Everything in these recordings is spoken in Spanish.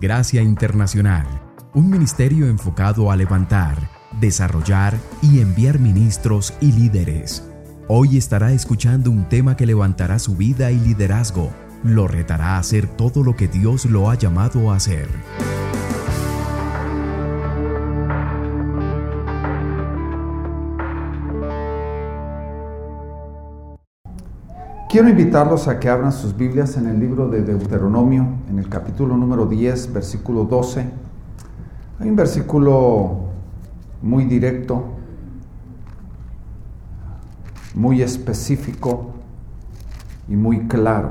Gracia Internacional, un ministerio enfocado a levantar, desarrollar y enviar ministros y líderes. Hoy estará escuchando un tema que levantará su vida y liderazgo, lo retará a hacer todo lo que Dios lo ha llamado a hacer. Quiero invitarlos a que abran sus Biblias en el libro de Deuteronomio, en el capítulo número 10, versículo 12. Hay un versículo muy directo, muy específico y muy claro.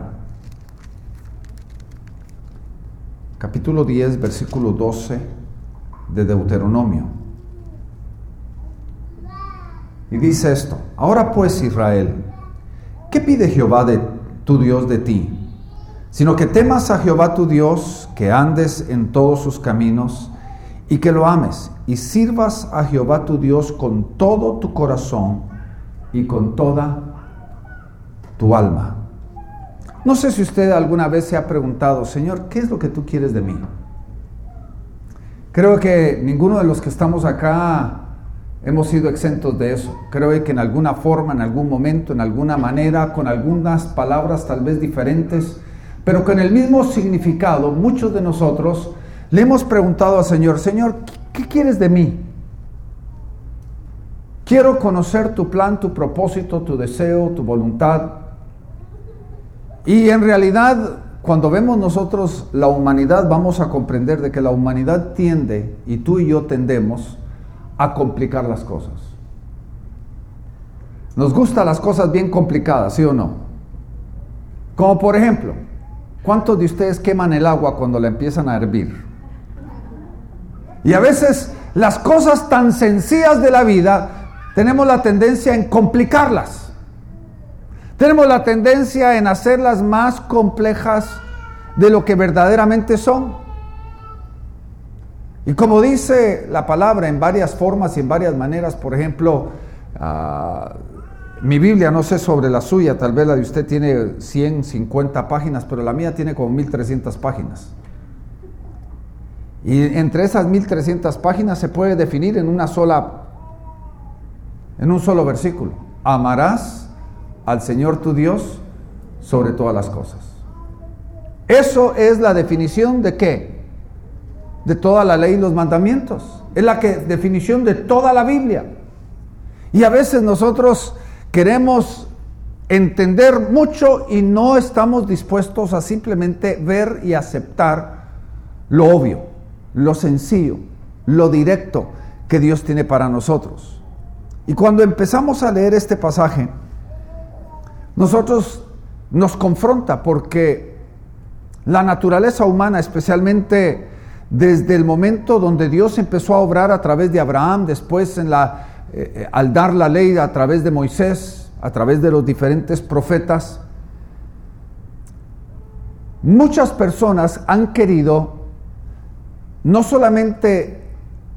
Capítulo 10, versículo 12 de Deuteronomio. Y dice esto, ahora pues Israel, ¿Qué pide Jehová de tu Dios de ti? Sino que temas a Jehová tu Dios, que andes en todos sus caminos y que lo ames y sirvas a Jehová tu Dios con todo tu corazón y con toda tu alma. No sé si usted alguna vez se ha preguntado, Señor, ¿qué es lo que tú quieres de mí? Creo que ninguno de los que estamos acá hemos sido exentos de eso. Creo que en alguna forma, en algún momento, en alguna manera, con algunas palabras tal vez diferentes, pero con el mismo significado, muchos de nosotros le hemos preguntado al Señor, Señor, ¿qué, quieres de mí? Quiero conocer tu plan, tu propósito, tu deseo, tu voluntad. Y en realidad, cuando vemos nosotros la humanidad, vamos a comprender de que la humanidad tiende, y tú y yo tendemos, a complicar las cosas. Nos gustan las cosas bien complicadas, ¿sí o no? Como por ejemplo, ¿cuántos de ustedes queman el agua cuando la empiezan a hervir? Y a veces las cosas tan sencillas de la vida tenemos la tendencia en complicarlas. Tenemos la tendencia en hacerlas más complejas de lo que verdaderamente son. Y como dice la palabra en varias formas y en varias maneras, por ejemplo, ah, mi Biblia, no sé sobre la suya, tal vez la de usted tiene 150 páginas, pero la mía tiene como 1300 páginas. Y entre esas 1300 páginas se puede definir en una sola en un solo versículo. Amarás al Señor tu Dios sobre todas las cosas. Eso es la definición de qué? De toda la ley y los mandamientos. Es la que, definición de toda la Biblia. Y a veces nosotros queremos entender mucho y no estamos dispuestos a simplemente ver y aceptar lo obvio, lo sencillo, lo directo que Dios tiene para nosotros. Y cuando empezamos a leer este pasaje, nosotros nos confronta porque la naturaleza humana, especialmente desde el momento donde Dios empezó a obrar a través de Abraham, después en la, eh, eh, al dar la ley a través de Moisés, a través de los diferentes profetas, muchas personas han querido no solamente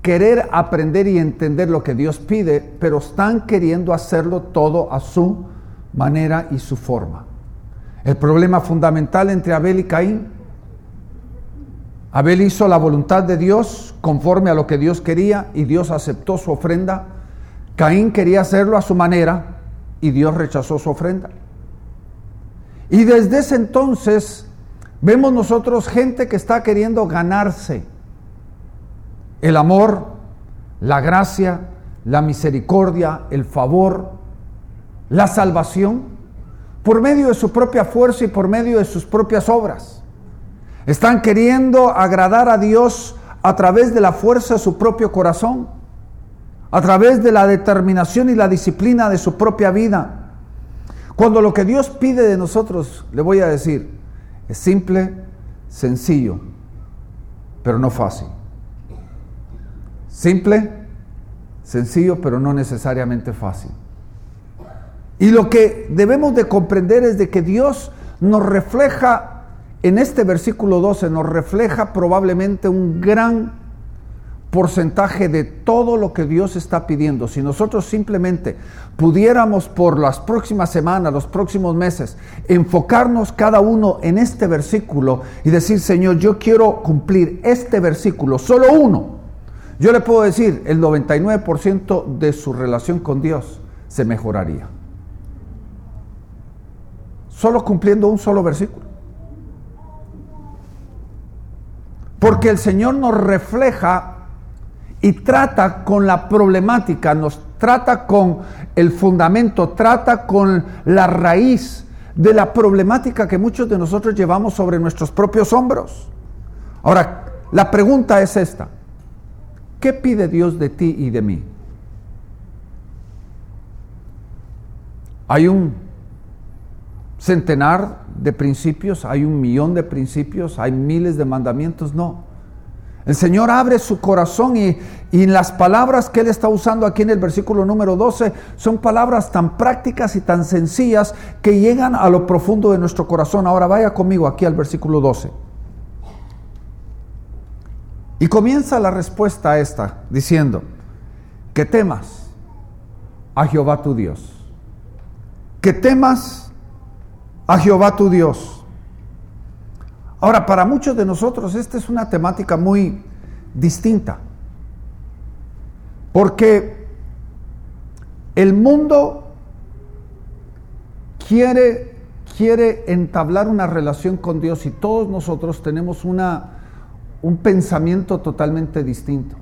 querer aprender y entender lo que Dios pide, pero están queriendo hacerlo todo a su manera y su forma. El problema fundamental entre Abel y Caín Abel hizo la voluntad de Dios conforme a lo que Dios quería y Dios aceptó su ofrenda. Caín quería hacerlo a su manera y Dios rechazó su ofrenda. Y desde ese entonces vemos nosotros gente que está queriendo ganarse el amor, la gracia, la misericordia, el favor, la salvación, por medio de su propia fuerza y por medio de sus propias obras. Están queriendo agradar a Dios a través de la fuerza de su propio corazón, a través de la determinación y la disciplina de su propia vida. Cuando lo que Dios pide de nosotros, le voy a decir, es simple, sencillo, pero no fácil. Simple, sencillo, pero no necesariamente fácil. Y lo que debemos de comprender es de que Dios nos refleja en este versículo 12 nos refleja probablemente un gran porcentaje de todo lo que Dios está pidiendo. Si nosotros simplemente pudiéramos por las próximas semanas, los próximos meses, enfocarnos cada uno en este versículo y decir, Señor, yo quiero cumplir este versículo, solo uno. Yo le puedo decir, el 99% de su relación con Dios se mejoraría. Solo cumpliendo un solo versículo. Porque el Señor nos refleja y trata con la problemática, nos trata con el fundamento, trata con la raíz de la problemática que muchos de nosotros llevamos sobre nuestros propios hombros. Ahora, la pregunta es esta. ¿Qué pide Dios de ti y de mí? Hay un centenar de principios, hay un millón de principios, hay miles de mandamientos, no. El Señor abre su corazón y, y, las palabras que Él está usando aquí en el versículo número 12 son palabras tan prácticas y tan sencillas que llegan a lo profundo de nuestro corazón. Ahora vaya conmigo aquí al versículo 12. Y comienza la respuesta a esta diciendo, que temas a Jehová tu Dios, que temas a Jehová tu Dios Ahora, para muchos de nosotros esta es una temática muy distinta, porque el mundo quiere, quiere entablar una relación con Dios y todos nosotros tenemos una, un pensamiento totalmente distinto.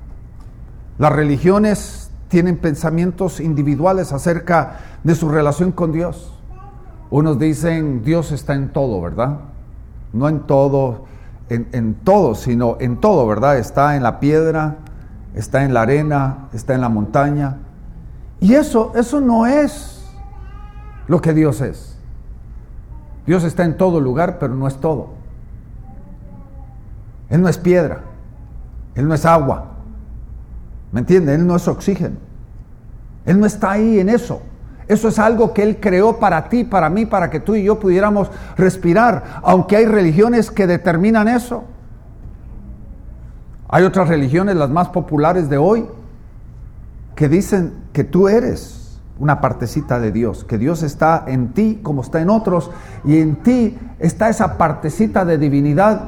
Las religiones tienen pensamientos individuales acerca de su relación con Dios. Unos dicen Dios está en todo, ¿verdad? no en todo, en, todo, sino en todo, ¿verdad? Está en la piedra, está en la arena, está en la montaña. Y eso, eso no es lo que Dios es. Dios está en todo lugar, pero no es todo. Él no es piedra, Él no es agua, ¿me entiende? Él no es oxígeno. Él no está ahí en eso. Eso es algo que Él creó para ti, para mí, para que tú y yo pudiéramos respirar, aunque hay religiones que determinan eso. Hay otras religiones, las más populares de hoy, que dicen que tú eres una partecita de Dios, que Dios está en ti como está en otros, y en ti está esa partecita de divinidad,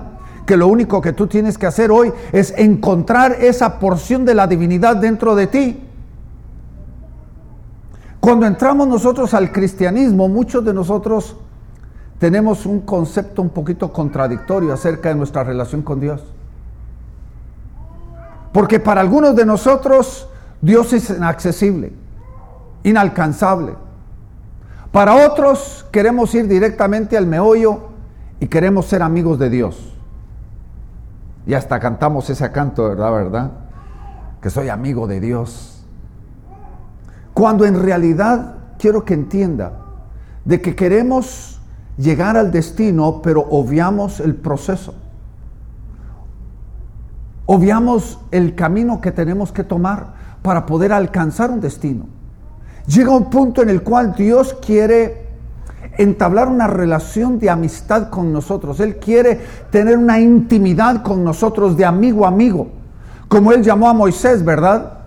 que lo único que tú tienes que hacer hoy es encontrar esa porción de la divinidad dentro de ti. Cuando entramos nosotros al cristianismo, muchos de nosotros tenemos un concepto un poquito contradictorio acerca de nuestra relación con Dios. Porque para algunos de nosotros Dios es inaccesible, inalcanzable. Para otros queremos ir directamente al meollo y queremos ser amigos de Dios. Y hasta cantamos ese canto, ¿verdad? ¿Verdad? Que soy amigo de Dios. Cuando en realidad quiero que entienda de que queremos llegar al destino, pero obviamos el proceso. Obviamos el camino que tenemos que tomar para poder alcanzar un destino. Llega un punto en el cual Dios quiere entablar una relación de amistad con nosotros. Él quiere tener una intimidad con nosotros de amigo a amigo, como Él llamó a Moisés, ¿verdad?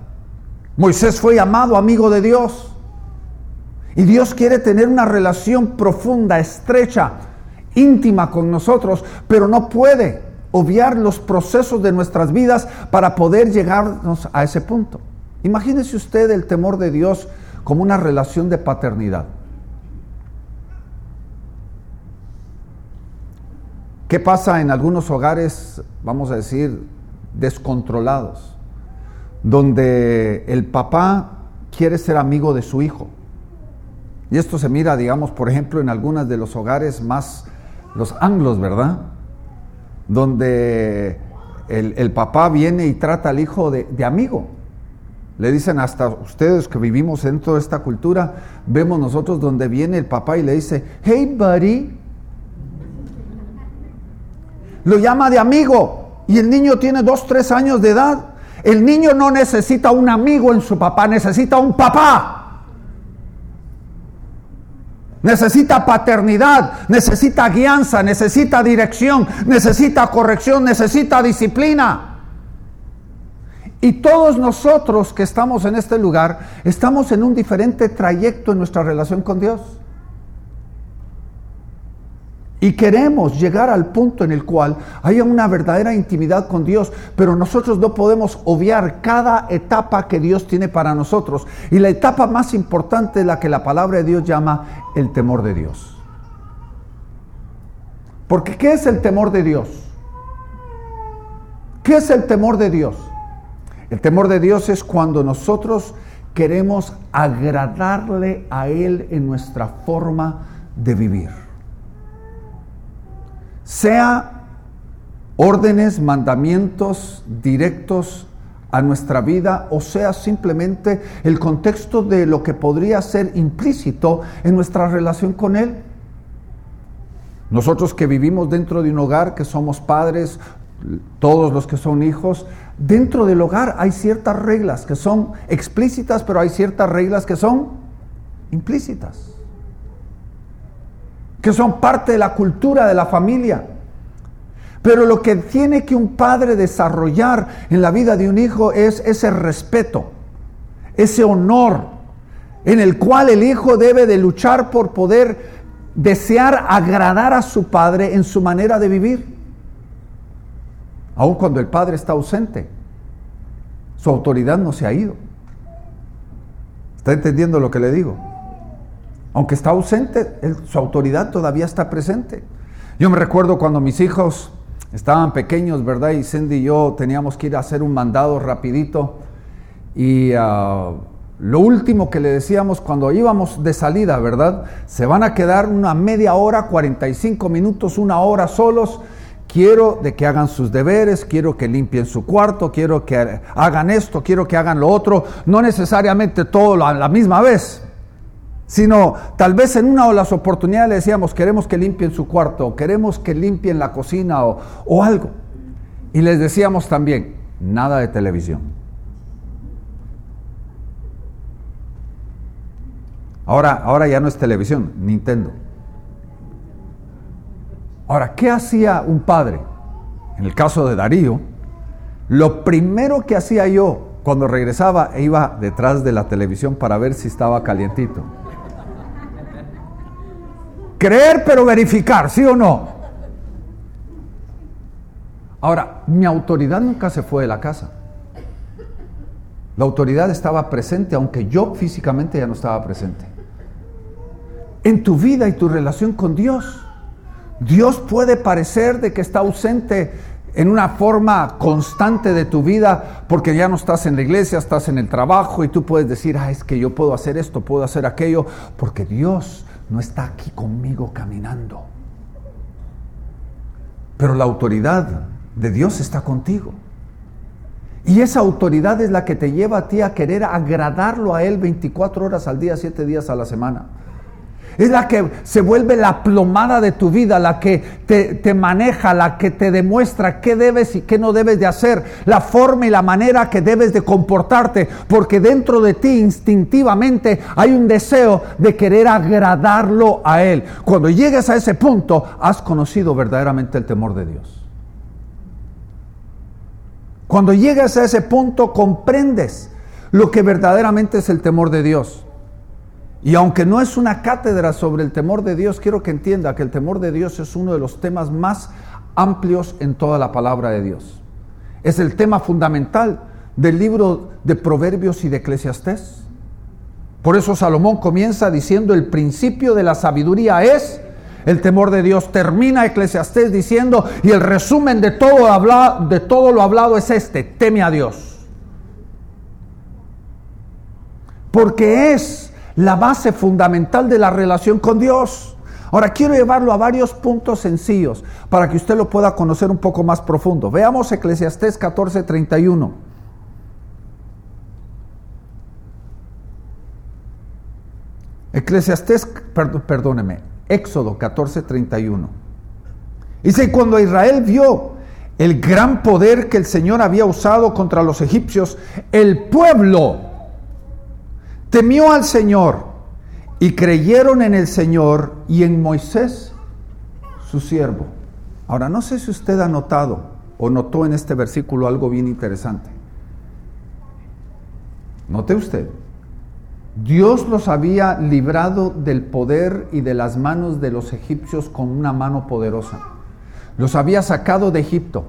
Moisés fue llamado amigo de Dios. Y Dios quiere tener una relación profunda, estrecha, íntima con nosotros, pero no puede obviar los procesos de nuestras vidas para poder llegarnos a ese punto. Imagínese usted el temor de Dios como una relación de paternidad. ¿Qué pasa en algunos hogares, vamos a decir, descontrolados? Donde el papá quiere ser amigo de su hijo. Y esto se mira, digamos, por ejemplo, en algunos de los hogares más, los anglos, ¿verdad? Donde el, papá viene y trata al hijo de, de amigo. Le dicen hasta ustedes que vivimos dentro de esta cultura, vemos nosotros donde viene el papá y le dice, hey buddy, lo llama de amigo y el niño tiene dos, tres años de edad el niño no necesita un amigo en su papá, necesita un papá. Necesita paternidad, necesita guianza, necesita dirección, necesita corrección, necesita disciplina. Y todos nosotros que estamos en este lugar estamos en un diferente trayecto en nuestra relación con Dios. Y queremos llegar al punto en el cual haya una verdadera intimidad con Dios, pero nosotros no podemos obviar cada etapa que Dios tiene para nosotros. Y la etapa más importante es la que la palabra de Dios llama el temor de Dios. Porque ¿qué es el temor de Dios? ¿Qué es el temor de Dios? El temor de Dios es cuando nosotros queremos agradarle a Él en nuestra forma de vivir sea órdenes, mandamientos directos a nuestra vida o sea simplemente el contexto de lo que podría ser implícito en nuestra relación con Él. Nosotros que vivimos dentro de un hogar, que somos padres, todos los que son hijos, dentro del hogar hay ciertas reglas que son explícitas, pero hay ciertas reglas que son implícitas que son parte de la cultura de la familia. Pero lo que tiene que un padre desarrollar en la vida de un hijo es ese respeto, ese honor, en el cual el hijo debe de luchar por poder desear agradar a su padre en su manera de vivir. Aun cuando el padre está ausente, su autoridad no se ha ido. ¿Está entendiendo lo que le digo? Aunque está ausente, su autoridad todavía está presente. Yo me recuerdo cuando mis hijos estaban pequeños, ¿verdad? Y Cindy y yo teníamos que ir a hacer un mandado rapidito. Y ah, lo último que le decíamos cuando íbamos de salida, ¿verdad? Se van a quedar una media hora, 45 minutos, una hora solos. Quiero de que hagan sus deberes, quiero que limpien su cuarto, quiero que hagan esto, quiero que hagan lo otro. No necesariamente todo a la misma vez, sino tal vez en una de las oportunidades le decíamos, queremos que limpien su cuarto, queremos que limpien la cocina o, o algo. Y les decíamos también, nada de televisión. Ahora, ahora ya no es televisión, Nintendo. Ahora, ¿qué hacía un padre? En el caso de Darío, lo primero que hacía yo cuando regresaba iba detrás de la televisión para ver si estaba calientito. Creer pero verificar, ¿sí o no? Ahora, mi autoridad nunca se fue de la casa. La autoridad estaba presente, aunque yo físicamente ya no estaba presente. En tu vida y tu relación con Dios, Dios puede parecer de que está ausente en una forma constante de tu vida, porque ya no estás en la iglesia, estás en el trabajo y tú puedes decir, ah, es que yo puedo hacer esto, puedo hacer aquello, porque Dios no está aquí conmigo caminando. Pero la autoridad de Dios está contigo. Y esa autoridad es la que te lleva a ti a querer agradarlo a Él 24 horas al día, 7 días a la semana. Es la que se vuelve la plomada de tu vida, la que te, te, maneja, la que te demuestra qué debes y qué no debes de hacer, la forma y la manera que debes de comportarte, porque dentro de ti instintivamente hay un deseo de querer agradarlo a Él. Cuando llegues a ese punto, has conocido verdaderamente el temor de Dios. Cuando llegas a ese punto, comprendes lo que verdaderamente es el temor de Dios. Y aunque no es una cátedra sobre el temor de Dios, quiero que entienda que el temor de Dios es uno de los temas más amplios en toda la palabra de Dios. Es el tema fundamental del libro de Proverbios y de Eclesiastés. Por eso Salomón comienza diciendo el principio de la sabiduría es el temor de Dios. Termina Eclesiastés diciendo y el resumen de todo, de todo lo hablado es este, teme a Dios. Porque es la base fundamental de la relación con Dios. Ahora quiero llevarlo a varios puntos sencillos para que usted lo pueda conocer un poco más profundo. Veamos Eclesiastés 14:31. Eclesiastés, perdóneme, Éxodo 14:31. Dice, cuando Israel vio el gran poder que el Señor había usado contra los egipcios, el pueblo temió al Señor y creyeron en el Señor y en Moisés, su siervo. Ahora, no sé si usted ha notado o notó en este versículo algo bien interesante. Note usted, Dios los había librado del poder y de las manos de los egipcios con una mano poderosa. Los había sacado de Egipto,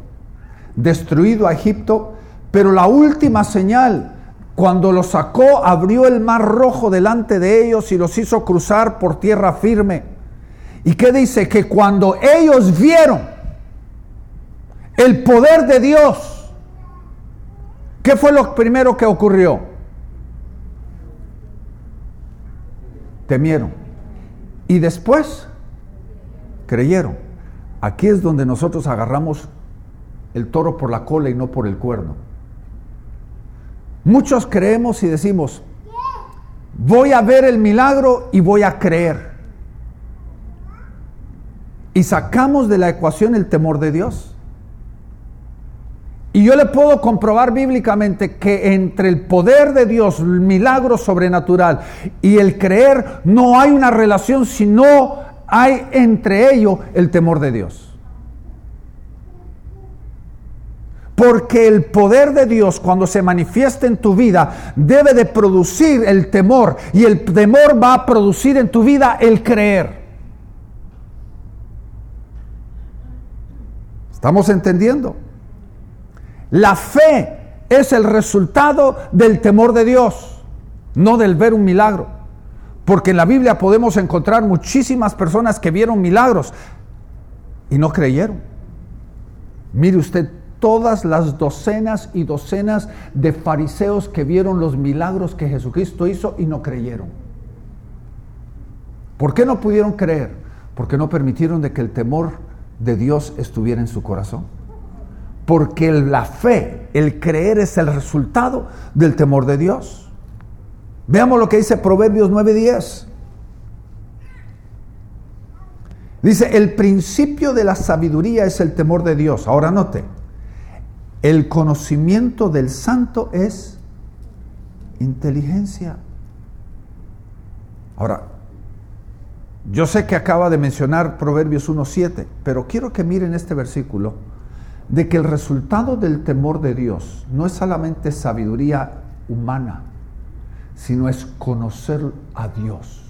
destruido a Egipto, pero la última señal, cuando los sacó, abrió el mar rojo delante de ellos y los hizo cruzar por tierra firme. ¿Y qué dice? Que cuando ellos vieron el poder de Dios, ¿qué fue lo primero que ocurrió? temieron. Y después creyeron. Aquí es donde nosotros agarramos el toro por la cola y no por el cuerno. Muchos creemos y decimos, voy a ver el milagro y voy a creer. Y sacamos de la ecuación el temor de Dios. Y yo le puedo comprobar bíblicamente que entre el poder de Dios, el milagro sobrenatural y el creer, no hay una relación, sino hay entre ellos el temor de Dios. Porque el poder de Dios cuando se manifiesta en tu vida debe de producir el temor y el temor va a producir en tu vida el creer. ¿Estamos entendiendo? La fe es el resultado del temor de Dios, no del ver un milagro. Porque en la Biblia podemos encontrar muchísimas personas que vieron milagros y no creyeron. Mire usted todas las docenas y docenas de fariseos que vieron los milagros que Jesucristo hizo y no creyeron. ¿Por qué no pudieron creer? Porque no permitieron de que el temor de Dios estuviera en su corazón porque la fe, el creer es el resultado del temor de Dios. Veamos lo que dice Proverbios 9:10. Dice, el principio de la sabiduría es el temor de Dios. Ahora note, el conocimiento del santo es inteligencia. Ahora, yo sé que acaba de mencionar Proverbios 1.7, pero quiero que miren este versículo de que el resultado del temor de Dios no es solamente sabiduría humana, sino es conocer a Dios.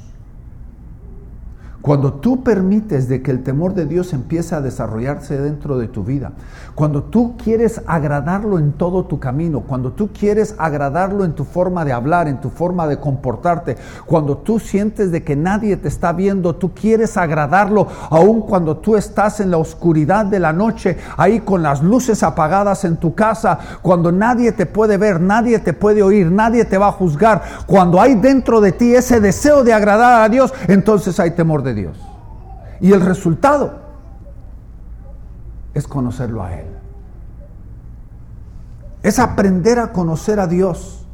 Cuando tú permites de que el temor de Dios empiece a desarrollarse dentro de tu vida, cuando tú quieres agradarlo en todo tu camino, cuando tú quieres agradarlo en tu forma de hablar, en tu forma de comportarte, cuando tú sientes de que nadie te está viendo, tú quieres agradarlo aun cuando tú estás en la oscuridad de la noche, ahí con las luces apagadas en tu casa, cuando nadie te puede ver, nadie te puede oír, nadie te va a juzgar, cuando hay dentro de ti ese deseo de agradar a Dios, entonces hay temor de Dios. Y el resultado es conocerlo a Él. Es aprender a conocer a Dios.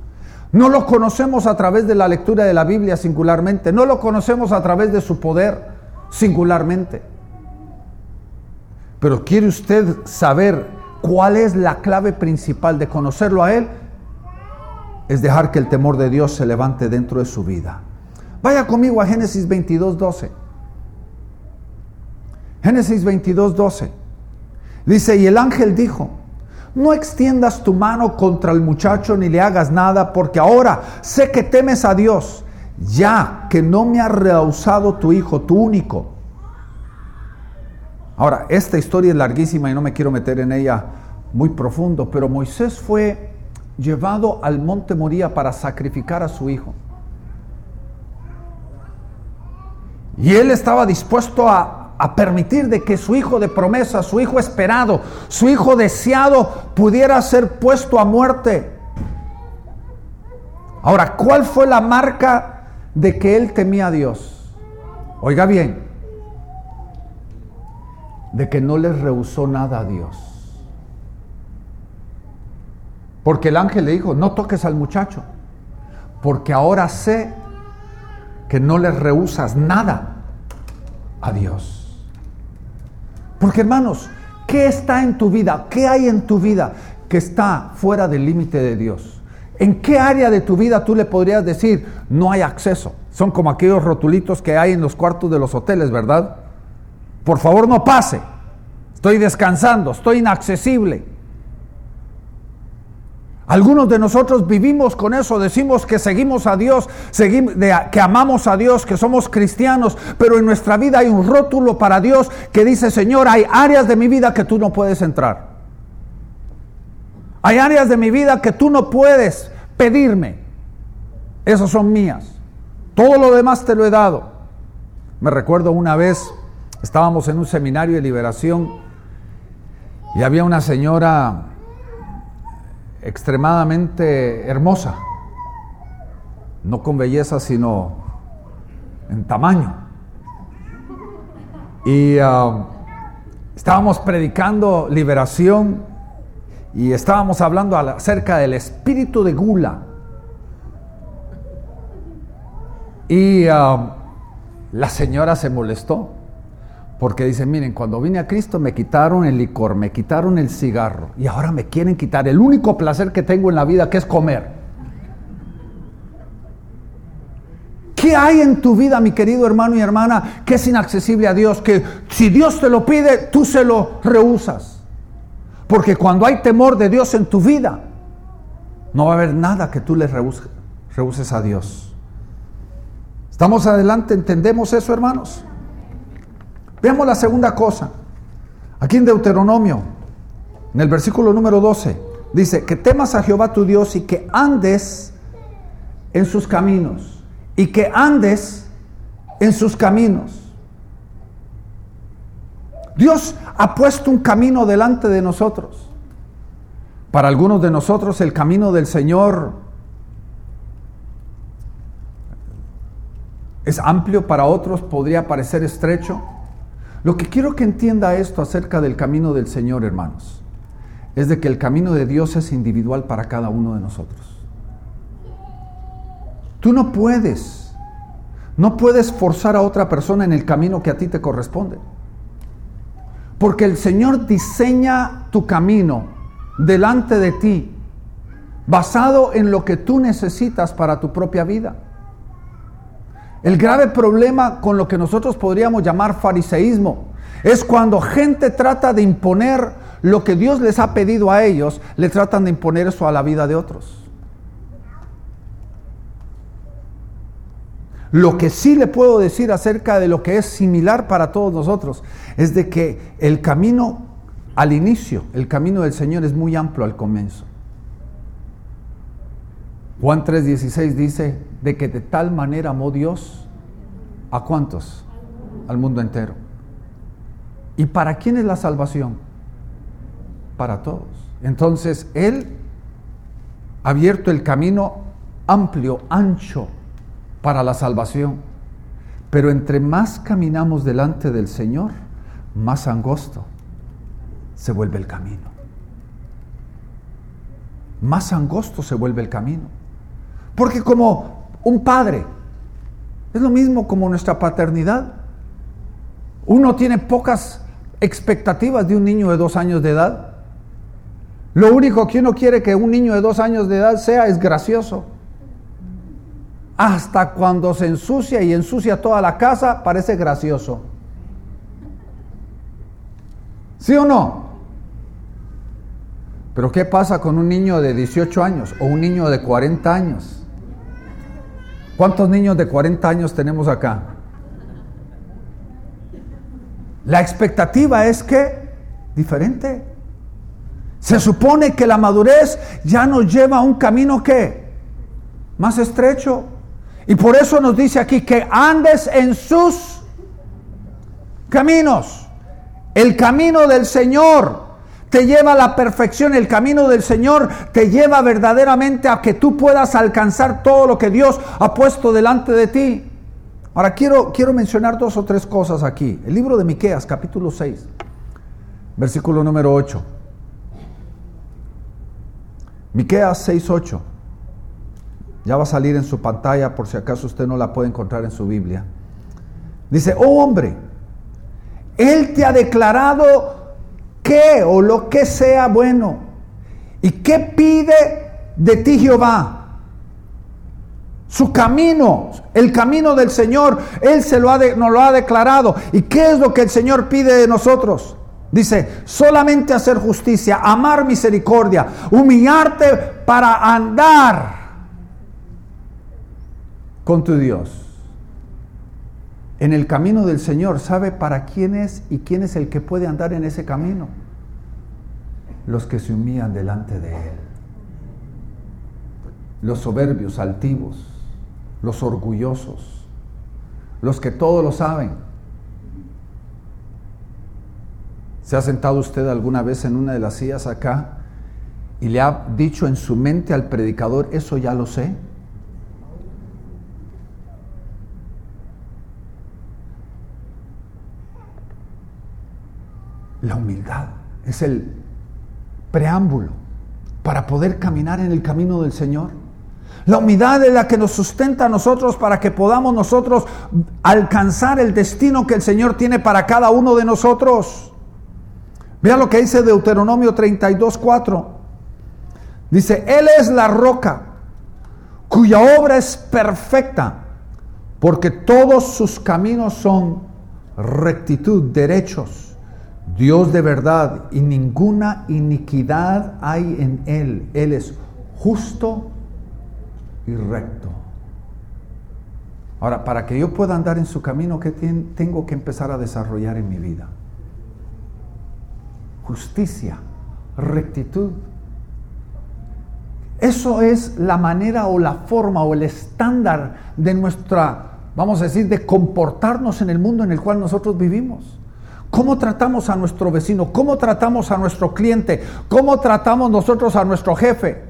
No lo conocemos a través de la lectura de la Biblia singularmente, no lo conocemos a través de su poder singularmente. Pero quiere usted saber cuál es la clave principal de conocerlo a Él, es dejar que el temor de Dios se levante dentro de su vida. Vaya conmigo a Génesis 22, 12. Génesis 22, 12. Dice, y el ángel dijo, no extiendas tu mano contra el muchacho ni le hagas nada, porque ahora sé que temes a Dios, ya que no me ha rehusado tu hijo, tu único. Ahora, esta historia es larguísima y no me quiero meter en ella muy profundo, pero Moisés fue llevado al monte Moría para sacrificar a su hijo. Y él estaba dispuesto a a permitir de que su hijo de promesa, su hijo esperado, su hijo deseado pudiera ser puesto a muerte. Ahora, ¿cuál fue la marca de que él temía a Dios? Oiga bien, de que no le rehusó nada a Dios. Porque el ángel le dijo, no toques al muchacho, porque ahora sé que no le rehusas nada a Dios. Porque hermanos, ¿qué está en tu vida? ¿Qué hay en tu vida que está fuera del límite de Dios? ¿En qué área de tu vida tú le podrías decir no hay acceso? Son como aquellos rotulitos que hay en los cuartos de los hoteles, ¿verdad? Por favor no pase. Estoy descansando, estoy inaccesible. Algunos de nosotros vivimos con eso, decimos que seguimos a Dios, seguimos, que amamos a Dios, que somos cristianos, pero en nuestra vida hay un rótulo para Dios que dice, Señor, hay áreas de mi vida que tú no puedes entrar. Hay áreas de mi vida que tú no puedes pedirme. Esas son mías. Todo lo demás te lo he dado. Me recuerdo una vez, estábamos en un seminario de liberación y había una señora extremadamente hermosa, no con belleza, sino en tamaño. Y um, estábamos predicando liberación y estábamos hablando acerca del espíritu de gula. Y um, la señora se molestó porque dice, miren, cuando vine a Cristo me quitaron el licor, me quitaron el cigarro y ahora me quieren quitar el único placer que tengo en la vida, que es comer. ¿Qué hay en tu vida, mi querido hermano y hermana, que es inaccesible a Dios? Que si Dios te lo pide, tú se lo rehusas. Porque cuando hay temor de Dios en tu vida, no va a haber nada que tú le rehuses, a Dios. ¿Estamos adelante? ¿Entendemos eso, hermanos? Veamos la segunda cosa. Aquí en Deuteronomio, en el versículo número 12, dice, que temas a Jehová tu Dios y que andes en sus caminos. Y que andes en sus caminos. Dios ha puesto un camino delante de nosotros. Para algunos de nosotros el camino del Señor es amplio, para otros podría parecer estrecho. Lo que quiero que entienda esto acerca del camino del Señor, hermanos, es de que el camino de Dios es individual para cada uno de nosotros. Tú no puedes, no puedes forzar a otra persona en el camino que a ti te corresponde. Porque el Señor diseña tu camino delante de ti, basado en lo que tú necesitas para tu propia vida. El grave problema con lo que nosotros podríamos llamar fariseísmo es cuando gente trata de imponer lo que Dios les ha pedido a ellos, le tratan de imponer eso a la vida de otros. Lo que sí le puedo decir acerca de lo que es similar para todos nosotros es de que el camino al inicio, el camino del Señor es muy amplio al comienzo. Juan 3:16 dice de que de tal manera amó Dios a cuántos? Al mundo entero. ¿Y para quién es la salvación? Para todos. Entonces Él ha abierto el camino amplio, ancho para la salvación. Pero entre más caminamos delante del Señor, más angosto se vuelve el camino. Más angosto se vuelve el camino. Porque como un padre, es lo mismo como nuestra paternidad. Uno tiene pocas expectativas de un niño de dos años de edad. Lo único que uno quiere que un niño de dos años de edad sea es gracioso. Hasta cuando se ensucia y ensucia toda la casa, parece gracioso. ¿Sí o no? Pero ¿qué pasa con un niño de 18 años o un niño de 40 años? ¿Cuántos niños de 40 años tenemos acá? La expectativa es que diferente. Se supone que la madurez ya nos lleva a un camino que más estrecho. Y por eso nos dice aquí que andes en sus caminos. El camino del Señor te lleva a la perfección. El camino del Señor te lleva verdaderamente a que tú puedas alcanzar todo lo que Dios ha puesto delante de ti. Ahora quiero, quiero mencionar dos o tres cosas aquí. El libro de Miqueas, capítulo 6, versículo número 8. Miqueas 6, 8. Ya va a salir en su pantalla por si acaso usted no la puede encontrar en su Biblia. Dice, oh hombre, Él te ha declarado qué o lo que sea bueno. ¿Y qué pide de ti Jehová? Su camino, el camino del Señor, Él se lo ha nos lo ha declarado. ¿Y qué es lo que el Señor pide de nosotros? Dice, solamente hacer justicia, amar misericordia, humillarte para andar con tu Dios. En el camino del Señor, ¿sabe para quién es y quién es el que puede andar en ese camino? Los que se humillan delante de Él. Los soberbios, altivos, los orgullosos, los que todo lo saben. ¿Se ha sentado usted alguna vez en una de las sillas acá y le ha dicho en su mente al predicador, eso ya lo sé? La humildad es el preámbulo para poder caminar en el camino del Señor. La humildad es la que nos sustenta a nosotros para que podamos nosotros alcanzar el destino que el Señor tiene para cada uno de nosotros. Vea lo que dice Deuteronomio 32, 4. Dice, Él es la roca cuya obra es perfecta, porque todos sus caminos son rectitud, derechos. Dios de verdad y ninguna iniquidad hay en Él. Él es justo y recto. Ahora, para que yo pueda andar en su camino, ¿qué tengo que empezar a desarrollar en mi vida? Justicia, rectitud. Eso es la manera o la forma o el estándar de nuestra, vamos a decir, de comportarnos en el mundo en el cual nosotros vivimos. ¿Cómo tratamos a nuestro vecino? ¿Cómo tratamos a nuestro cliente? ¿Cómo tratamos nosotros a nuestro jefe?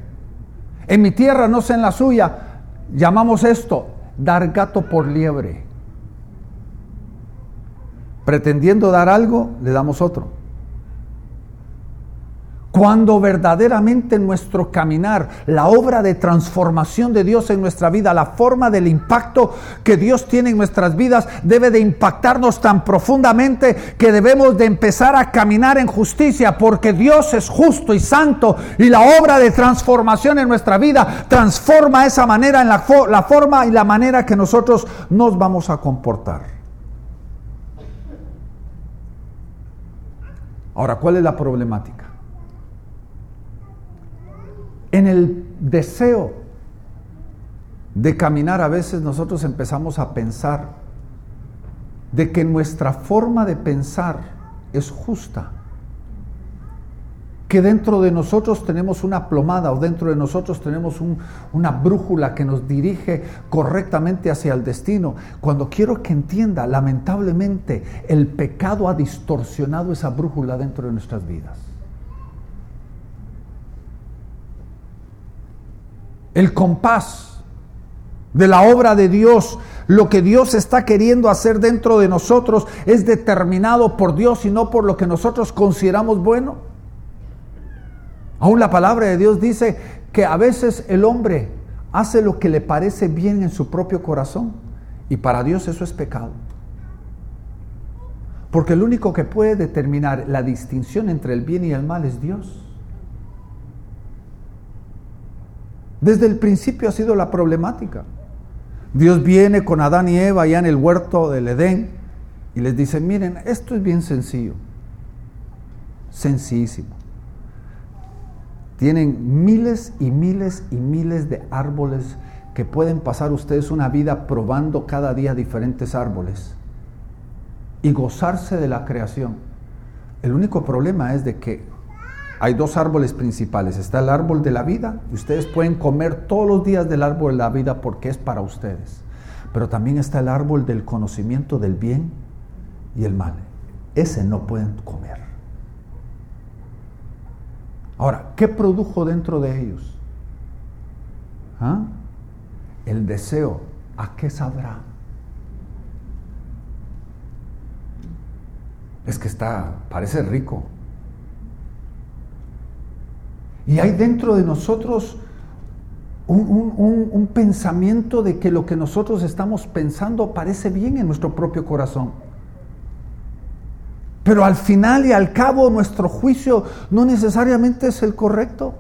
En mi tierra, no sé en la suya, llamamos esto dar gato por liebre. Pretendiendo dar algo, le damos otro. Cuando verdaderamente nuestro caminar, la obra de transformación de Dios en nuestra vida, la forma del impacto que Dios tiene en nuestras vidas, debe de impactarnos tan profundamente que debemos de empezar a caminar en justicia, porque Dios es justo y santo y la obra de transformación en nuestra vida transforma esa manera en la, la forma y la manera que nosotros nos vamos a comportar. Ahora, ¿cuál es la problemática? En el deseo de caminar a veces nosotros empezamos a pensar de que nuestra forma de pensar es justa, que dentro de nosotros tenemos una plomada o dentro de nosotros tenemos una brújula que nos dirige correctamente hacia el destino. Cuando quiero que entienda, lamentablemente, el pecado ha distorsionado esa brújula dentro de nuestras vidas. El compás de la obra de Dios, lo que Dios está queriendo hacer dentro de nosotros es determinado por Dios y no por lo que nosotros consideramos bueno. Aún la palabra de Dios dice que a veces el hombre hace lo que le parece bien en su propio corazón y para Dios eso es pecado. Porque el único que puede determinar la distinción entre el bien y el mal es Dios. Desde el principio ha sido la problemática. Dios viene con Adán y Eva allá en el huerto del Edén y les dice, miren, esto es bien sencillo, sencillísimo. Tienen miles y miles y miles de árboles que pueden pasar ustedes una vida probando cada día diferentes árboles y gozarse de la creación. El único problema es de que hay dos árboles principales. Está el árbol de la vida y ustedes pueden comer todos los días del árbol de la vida porque es para ustedes. Pero también está el árbol del conocimiento del bien y el mal. Ese no pueden comer. Ahora, ¿qué produjo dentro de ellos? ¿Ah? El deseo. ¿A qué sabrá? Es que está, parece rico, y hay dentro de nosotros un, pensamiento de que lo que nosotros estamos pensando parece bien en nuestro propio corazón. Pero al final y al cabo nuestro juicio no necesariamente es el correcto.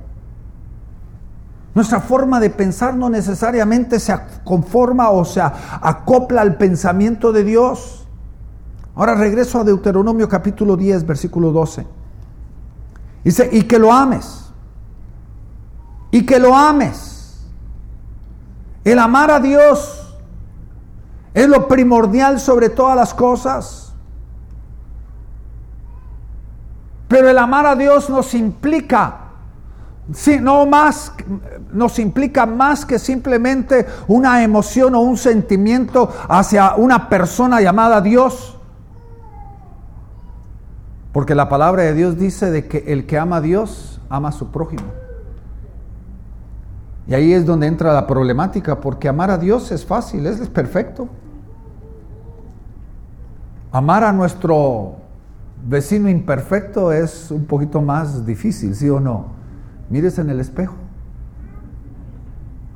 Nuestra forma de pensar no necesariamente se conforma o se acopla al pensamiento de Dios. Ahora regreso a Deuteronomio capítulo 10, versículo 12. Dice, y que lo ames. Y que lo ames. El amar a Dios es lo primordial sobre todas las cosas. Pero el amar a Dios nos implica no más, nos implica más que simplemente una emoción o un sentimiento hacia una persona llamada Dios. Porque la palabra de Dios dice de que el que ama a Dios ama a su prójimo. Y ahí es donde entra la problemática, porque amar a Dios es fácil, es perfecto. Amar a nuestro vecino imperfecto es un poquito más difícil, ¿sí o no? Mírese en el espejo.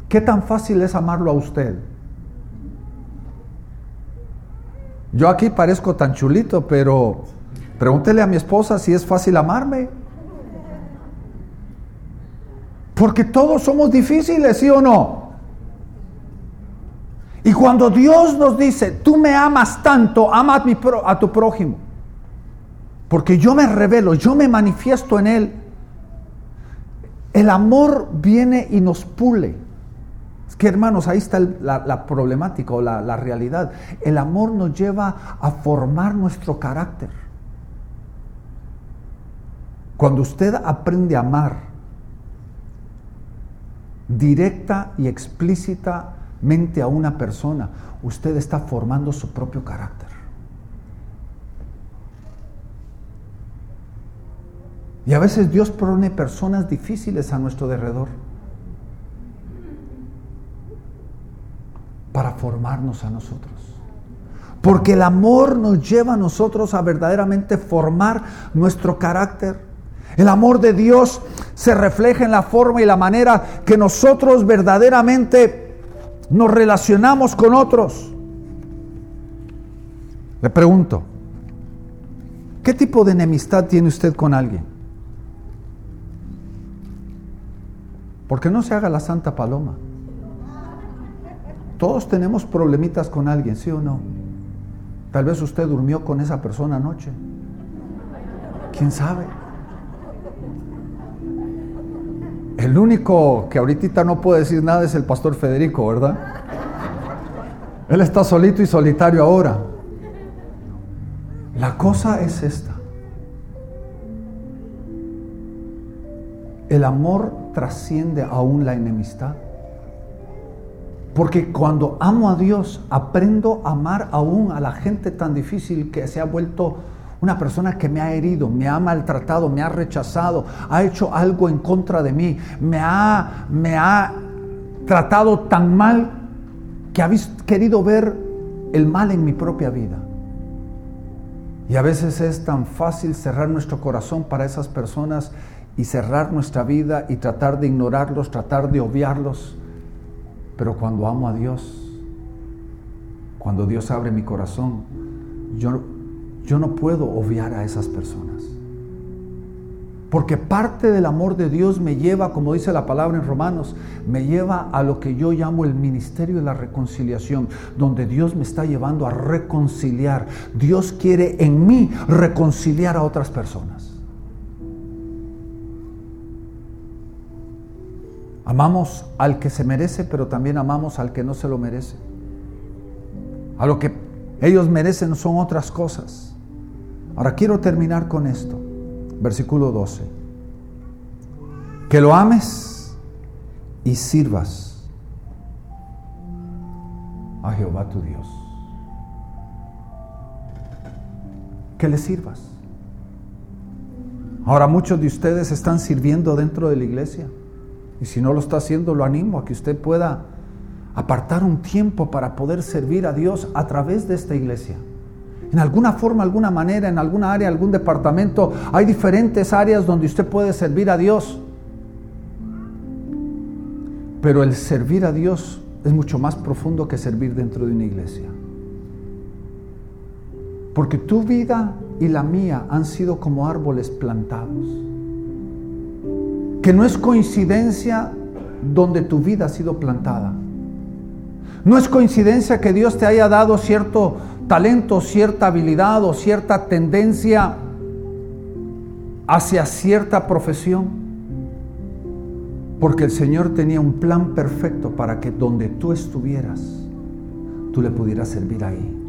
¿Qué tan fácil es amarlo a usted? Yo aquí parezco tan chulito, pero pregúntele a mi esposa si es fácil amarme. Porque todos somos difíciles, ¿sí o no? Y cuando Dios nos dice, tú me amas tanto, ama a, mi tu prójimo. Porque yo me revelo, yo me manifiesto en Él. El amor viene y nos pule. Es que hermanos, ahí está la, problemática o la realidad. El amor nos lleva a formar nuestro carácter. Cuando usted aprende a amar directa y explícitamente a una persona, usted está formando su propio carácter. Y a veces Dios pone personas difíciles a nuestro derredor para formarnos a nosotros. Porque el amor nos lleva a nosotros a verdaderamente formar nuestro carácter. El amor de Dios se refleja en la forma y la manera que nosotros verdaderamente nos relacionamos con otros. Le pregunto, ¿qué tipo de enemistad tiene usted con alguien? Porque no se haga la santa paloma. Todos tenemos problemitas con alguien, ¿sí o no? Tal vez usted durmió con esa persona anoche. ¿Quién sabe? El único que ahorita no puede decir nada es el pastor Federico, ¿verdad? Él está solito y solitario ahora. La cosa es esta. El amor trasciende aún la enemistad. Porque cuando amo a Dios, aprendo a amar aún a la gente tan difícil que se ha vuelto una persona que me ha herido, me ha maltratado, me ha rechazado, ha hecho algo en contra de mí, me ha, me ha tratado tan mal que ha querido ver el mal en mi propia vida. Y a veces es tan fácil cerrar nuestro corazón para esas personas y cerrar nuestra vida y tratar de ignorarlos, tratar de obviarlos. Pero cuando amo a Dios, cuando Dios abre mi corazón, yo, yo no puedo obviar a esas personas. Porque parte del amor de Dios me lleva, como dice la palabra en Romanos, me lleva a lo que yo llamo el ministerio de la reconciliación, donde Dios me está llevando a reconciliar. Dios quiere en mí reconciliar a otras personas. Amamos al que se merece, pero también amamos al que no se lo merece. A lo que ellos merecen son otras cosas. Ahora quiero terminar con esto. Versículo 12. Que lo ames y sirvas a Jehová tu Dios. Que le sirvas. Ahora muchos de ustedes están sirviendo dentro de la iglesia. Y si no lo está haciendo, lo animo a que usted pueda apartar un tiempo para poder servir a Dios a través de esta iglesia. En alguna forma, alguna manera, en alguna área, algún departamento, hay diferentes áreas donde usted puede servir a Dios. Pero el servir a Dios es mucho más profundo que servir dentro de una iglesia. Porque tu vida y la mía han sido como árboles plantados que no es coincidencia donde tu vida ha sido plantada. No es coincidencia que Dios te haya dado cierto talento, cierta habilidad o cierta tendencia hacia cierta profesión. Porque el Señor tenía un plan perfecto para que donde tú estuvieras, tú le pudieras servir ahí.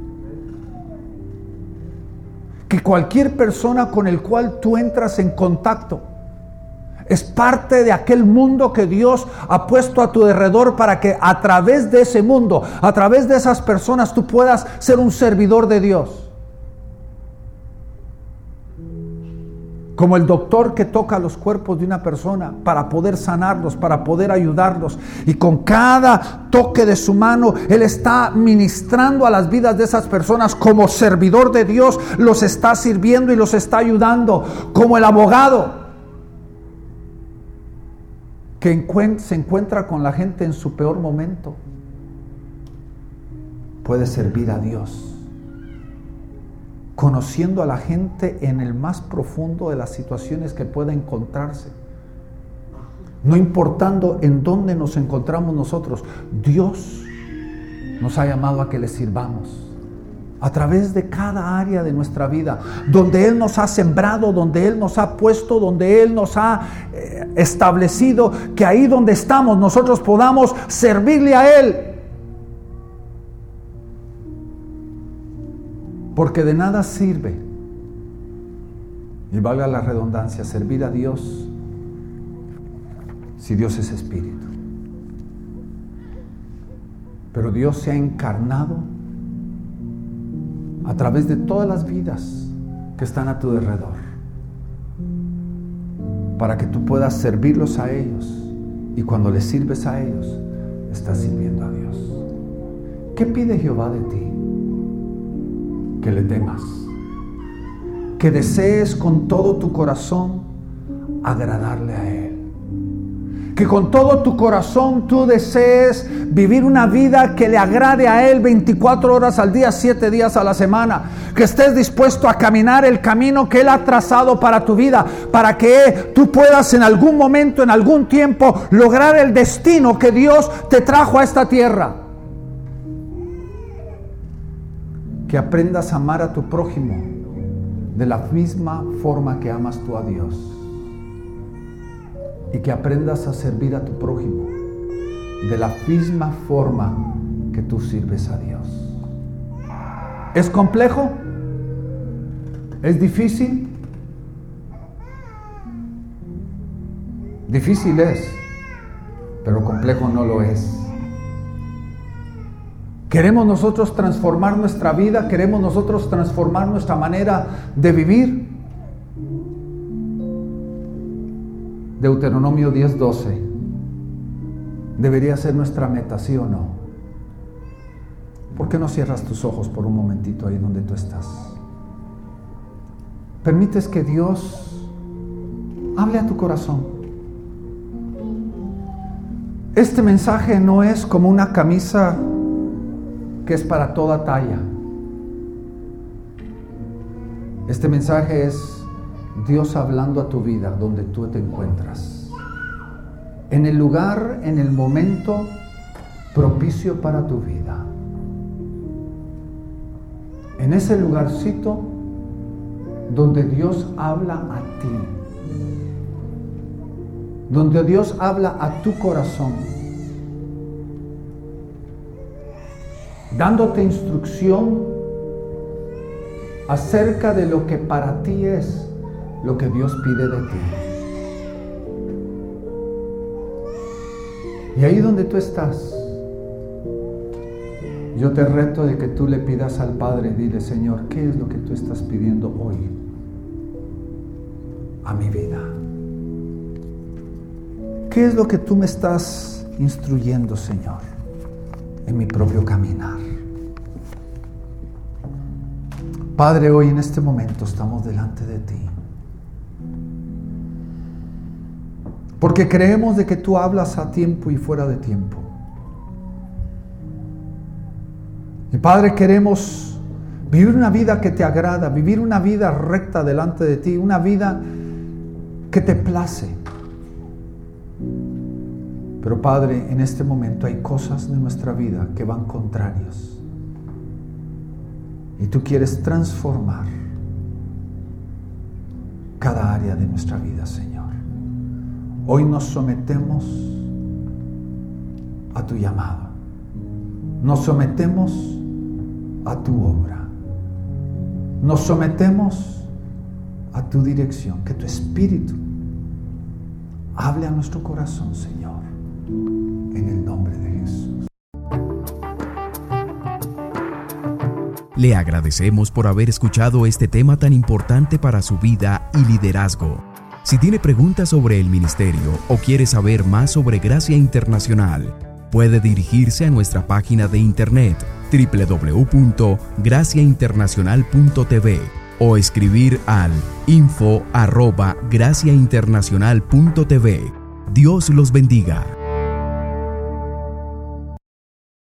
Que cualquier persona con el cual tú entras en contacto, es parte de aquel mundo que Dios ha puesto a tu alrededor para que a través de ese mundo, a través de esas personas, tú puedas ser un servidor de Dios. como el doctor que toca los cuerpos de una persona para poder sanarlos, para poder ayudarlos. Y con cada toque de su mano, Él está ministrando a las vidas de esas personas como servidor de Dios, los está sirviendo y los está ayudando, como el abogado que se encuentra con la gente en su peor momento, puede servir a Dios, conociendo a la gente en el más profundo de las situaciones que pueda encontrarse. No importando en dónde nos encontramos nosotros, Dios nos ha llamado a que le sirvamos a través de cada área de nuestra vida, donde Él nos ha sembrado, donde Él nos ha puesto, donde Él nos ha eh, establecido, que ahí donde estamos nosotros podamos servirle a Él. Porque de nada sirve, y valga la redundancia, servir a Dios si Dios es espíritu. Pero Dios se ha encarnado a través de todas las vidas que están a tu alrededor, para que tú puedas servirlos a ellos y cuando les sirves a ellos, estás sirviendo a Dios. ¿Qué pide Jehová de ti? Que le temas, que desees con todo tu corazón agradarle a Él que con todo tu corazón tú desees vivir una vida que le agrade a Él 24 horas al día, 7 días a la semana. Que estés dispuesto a caminar el camino que Él ha trazado para tu vida, para que tú puedas en algún momento, en algún tiempo, lograr el destino que Dios te trajo a esta tierra. Que aprendas a amar a tu prójimo de la misma forma que amas tú a Dios y que aprendas a servir a tu prójimo de la misma forma que tú sirves a Dios. ¿Es complejo? ¿Es difícil? Difícil es, pero complejo no lo es. ¿Queremos nosotros transformar nuestra vida? ¿Queremos nosotros transformar nuestra manera de vivir? Deuteronomio 10:12 debería ser nuestra meta, ¿sí o no? ¿Por qué no cierras tus ojos por un momentito ahí donde tú estás? Permites que Dios hable a tu corazón. Este mensaje no es como una camisa que es para toda talla. Este mensaje es Dios hablando a tu vida donde tú te encuentras. En el lugar, en el momento propicio para tu vida. En ese lugarcito donde Dios habla a ti. Donde Dios habla a tu corazón. Dándote instrucción acerca de lo que para ti es lo que Dios pide de ti. Y ahí donde tú estás, yo te reto de que tú le pidas al Padre, dile, Señor, ¿qué es lo que tú estás pidiendo hoy a mi vida? ¿Qué es lo que tú me estás instruyendo, Señor, en mi propio caminar? Padre, hoy en este momento estamos delante de ti. Porque creemos de que tú hablas a tiempo y fuera de tiempo. Y Padre, queremos vivir una vida que te agrada, vivir una vida recta delante de ti, una vida que te place. Pero Padre, en este momento hay cosas de nuestra vida que van contrarios. Y tú quieres transformar cada área de nuestra vida, Señor. Hoy nos sometemos a tu llamado. Nos sometemos a tu obra. Nos sometemos a tu dirección. Que tu espíritu hable a nuestro corazón, Señor. En el nombre de Jesús. Le agradecemos por haber escuchado este tema tan importante para su vida y liderazgo. Si tiene preguntas sobre el ministerio o quiere saber más sobre Gracia Internacional, puede dirigirse a nuestra página de internet www.graciainternacional.tv o escribir al info arroba graciainternacional.tv. Dios los bendiga.